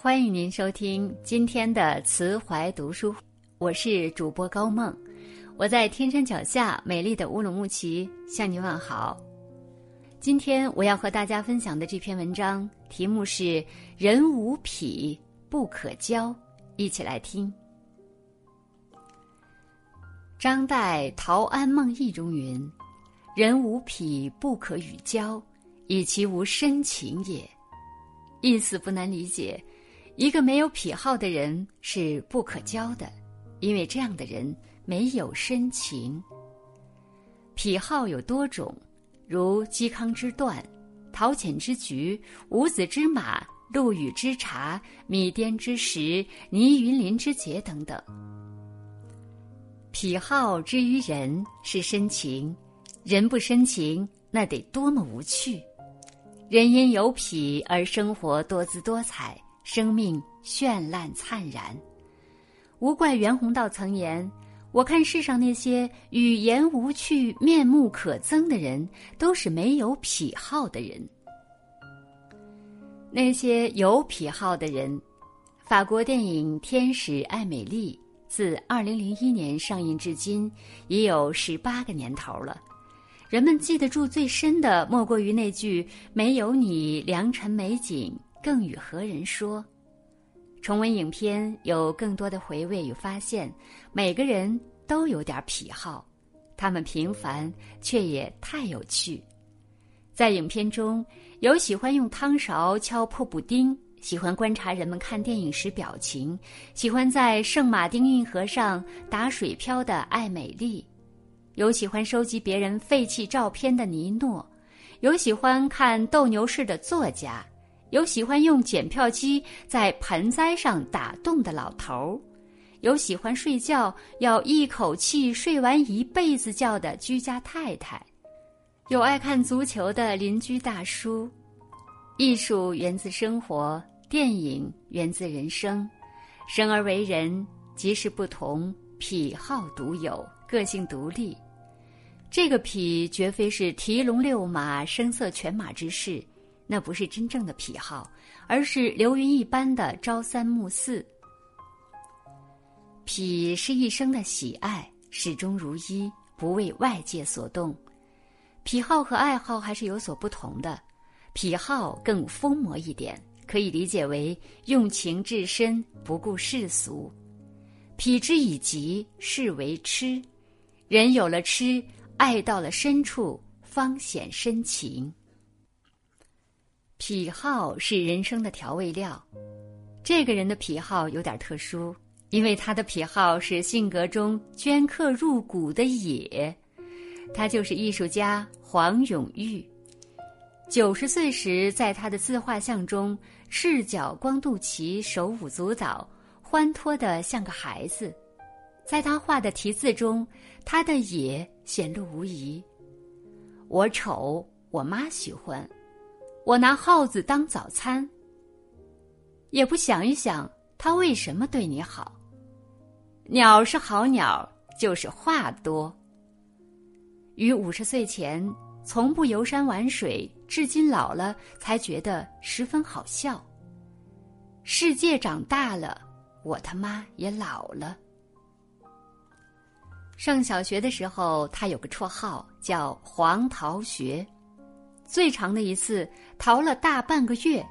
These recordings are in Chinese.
欢迎您收听今天的慈怀读书，我是主播高梦，我在天山脚下美丽的乌鲁木齐向您问好。今天我要和大家分享的这篇文章题目是“人无癖不可交”，一起来听。张岱《陶庵梦忆》中云：“人无癖不可与交，以其无深情也。”意思不难理解。一个没有癖好的人是不可交的，因为这样的人没有深情。癖好有多种，如嵇康之鸩、陶潜之菊、伍子之马、陆羽之茶、米颠之石、倪云林之节等等。癖好之于人是深情，人不深情，那得多么无趣！人因有癖而生活多姿多彩。生命绚烂灿然，无怪袁宏道曾言：“我看世上那些语言无趣、面目可憎的人，都是没有癖好的人。那些有癖好的人，法国电影《天使爱美丽》自二零零一年上映至今，已有十八个年头了。人们记得住最深的，莫过于那句‘没有你，良辰美景’。”更与何人说？重温影片有更多的回味与发现。每个人都有点癖好，他们平凡却也太有趣。在影片中有喜欢用汤勺敲破布丁，喜欢观察人们看电影时表情，喜欢在圣马丁运河上打水漂的艾美丽，有喜欢收集别人废弃照片的尼诺，有喜欢看斗牛士的作家。有喜欢用检票机在盆栽上打洞的老头儿，有喜欢睡觉要一口气睡完一辈子觉的居家太太，有爱看足球的邻居大叔。艺术源自生活，电影源自人生。生而为人，即是不同，癖好独有，个性独立。这个癖绝非是提笼遛马、声色犬马之事。那不是真正的癖好，而是流云一般的朝三暮四。癖是一生的喜爱，始终如一，不为外界所动。癖好和爱好还是有所不同的，癖好更疯魔一点，可以理解为用情至深，不顾世俗。癖之以极，是为痴。人有了痴，爱到了深处，方显深情。癖好是人生的调味料，这个人的癖好有点特殊，因为他的癖好是性格中镌刻入骨的野。他就是艺术家黄永玉。九十岁时，在他的自画像中，赤脚光肚脐，手舞足蹈，欢脱的像个孩子。在他画的题字中，他的野显露无遗。我丑，我妈喜欢。我拿耗子当早餐，也不想一想他为什么对你好。鸟是好鸟，就是话多。于五十岁前从不游山玩水，至今老了才觉得十分好笑。世界长大了，我他妈也老了。上小学的时候，他有个绰号叫黄桃学。最长的一次逃了大半个月，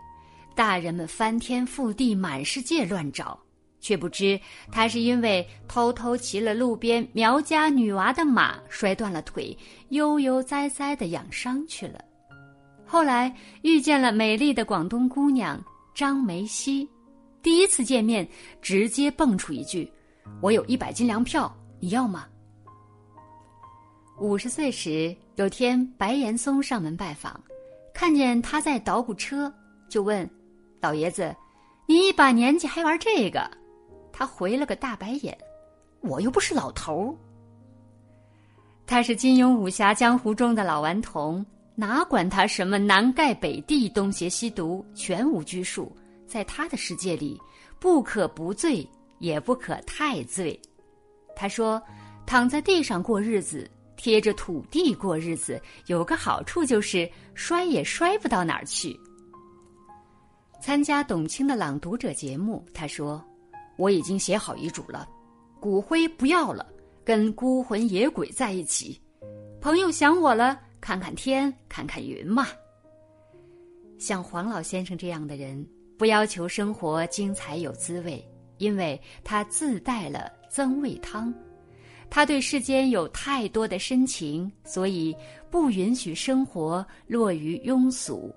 大人们翻天覆地、满世界乱找，却不知他是因为偷偷骑了路边苗家女娃的马，摔断了腿，悠悠哉哉的养伤去了。后来遇见了美丽的广东姑娘张梅溪，第一次见面直接蹦出一句：“我有一百斤粮票，你要吗？”五十岁时，有天白岩松上门拜访，看见他在捣鼓车，就问：“老爷子，你一把年纪还玩这个？”他回了个大白眼：“我又不是老头儿。”他是金庸武侠江湖中的老顽童，哪管他什么南丐北地、东邪西毒，全无拘束。在他的世界里，不可不醉，也不可太醉。他说：“躺在地上过日子。”贴着土地过日子，有个好处就是摔也摔不到哪儿去。参加董卿的《朗读者》节目，他说：“我已经写好遗嘱了，骨灰不要了，跟孤魂野鬼在一起。朋友想我了，看看天，看看云嘛。”像黄老先生这样的人，不要求生活精彩有滋味，因为他自带了增味汤。他对世间有太多的深情，所以不允许生活落于庸俗。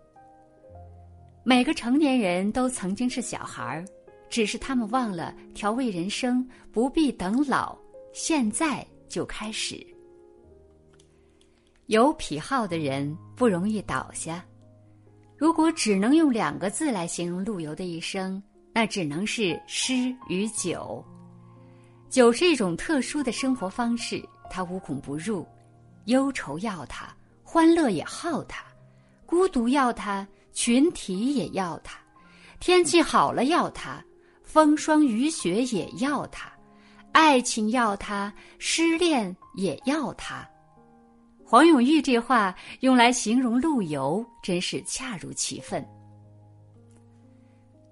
每个成年人都曾经是小孩儿，只是他们忘了调味人生不必等老，现在就开始。有癖好的人不容易倒下。如果只能用两个字来形容陆游的一生，那只能是诗与酒。酒是一种特殊的生活方式，它无孔不入，忧愁要它，欢乐也好它，孤独要它，群体也要它，天气好了要它，风霜雨雪也要它，爱情要它，失恋也要它。黄永玉这话用来形容陆游，真是恰如其分。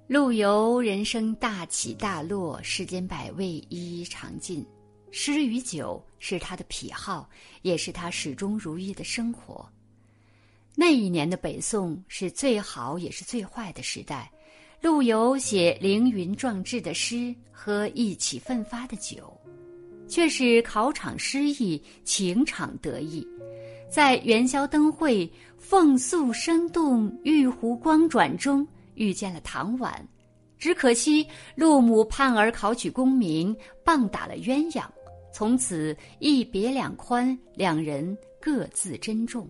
陆游人生大起大落，世间百味一一尝尽。诗与酒是他的癖好，也是他始终如一的生活。那一年的北宋是最好也是最坏的时代，陆游写凌云壮志的诗和意气奋发的酒，却是考场失意，情场得意。在元宵灯会凤宿生动，玉壶光转中。遇见了唐婉，只可惜陆母盼儿考取功名，棒打了鸳鸯，从此一别两宽，两人各自珍重。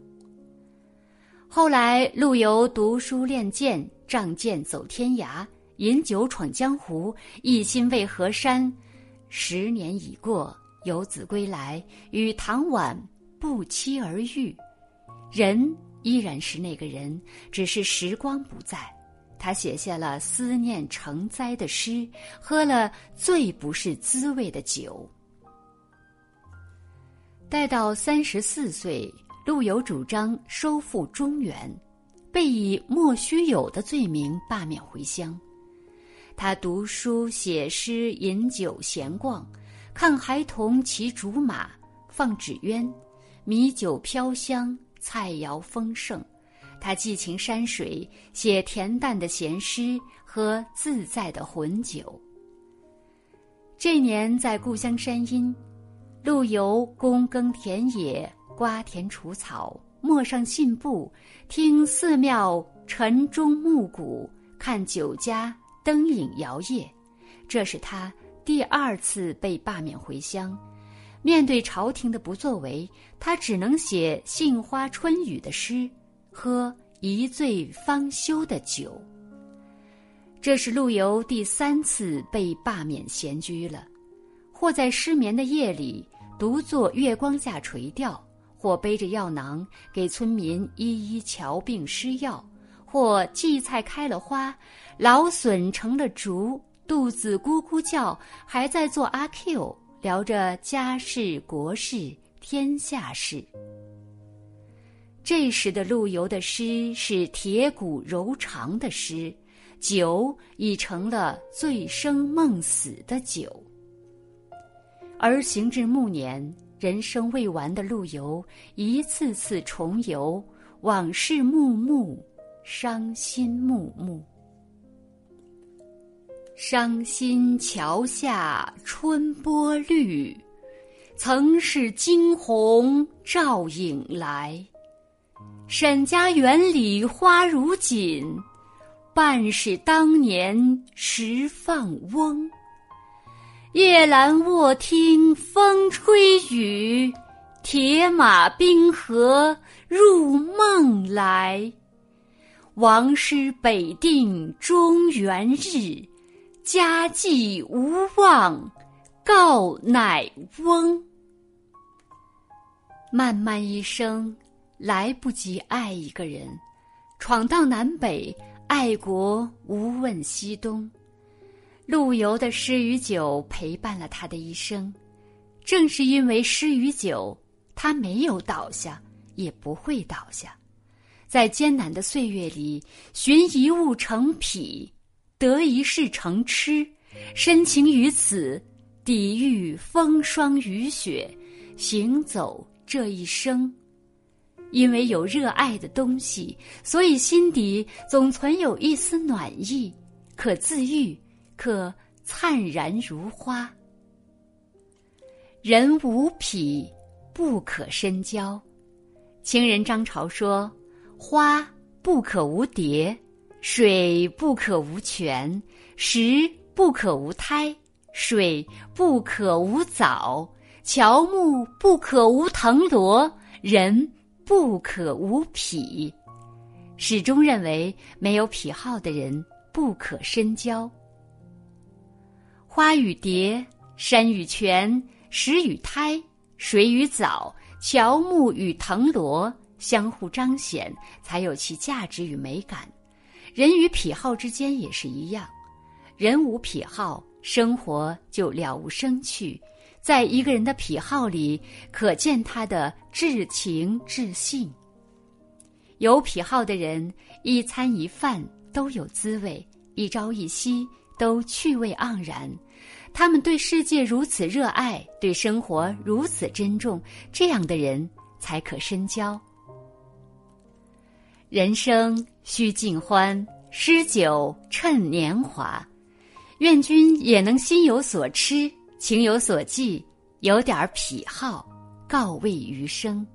后来陆游读书练剑，仗剑走天涯，饮酒闯江湖，一心为河山。十年已过，游子归来，与唐婉不期而遇，人依然是那个人，只是时光不在。他写下了思念成灾的诗，喝了最不是滋味的酒。待到三十四岁，陆游主张收复中原，被以莫须有的罪名罢免回乡。他读书写诗，饮酒闲逛，看孩童骑竹马，放纸鸢，米酒飘香，菜肴丰盛。他寄情山水，写恬淡的闲诗喝自在的浑酒。这年在故乡山阴，陆游躬耕田野，瓜田除草，陌上信步，听寺庙晨钟暮鼓，看酒家灯影摇曳。这是他第二次被罢免回乡。面对朝廷的不作为，他只能写杏花春雨的诗。喝一醉方休的酒。这是陆游第三次被罢免闲居了，或在失眠的夜里独坐月光下垂钓，或背着药囊给村民一一瞧病施药，或荠菜开了花，老笋成了竹，肚子咕咕叫，还在做阿 Q，聊着家事国事天下事。这时的陆游的诗是铁骨柔肠的诗，酒已成了醉生梦死的酒。而行至暮年，人生未完的陆游一次次重游，往事幕幕，伤心幕幕。伤心桥下春波绿，曾是惊鸿照影来。沈家园里花如锦，半是当年时放翁。夜阑卧听风吹雨，铁马冰河入梦来。王师北定中原日，家祭无忘告乃翁。漫漫一生。来不及爱一个人，闯荡南北，爱国无问西东。陆游的诗与酒陪伴了他的一生，正是因为诗与酒，他没有倒下，也不会倒下。在艰难的岁月里，寻一物成癖，得一事成痴，深情于此，抵御风霜雨雪，行走这一生。因为有热爱的东西，所以心底总存有一丝暖意，可自愈，可灿然如花。人无癖，不可深交。情人张潮说：“花不可无蝶，水不可无泉，石不可无胎，水不可无藻，乔木不可无藤萝，人。”不可无癖，始终认为没有癖好的人不可深交。花与蝶，山与泉，石与胎，水与藻，乔木与藤萝相互彰显，才有其价值与美感。人与癖好之间也是一样，人无癖好，生活就了无生趣。在一个人的癖好里，可见他的至情至性。有癖好的人，一餐一饭都有滋味，一朝一夕都趣味盎然。他们对世界如此热爱，对生活如此珍重，这样的人才可深交。人生须尽欢，诗酒趁年华。愿君也能心有所痴。情有所寄，有点癖好，告慰余生。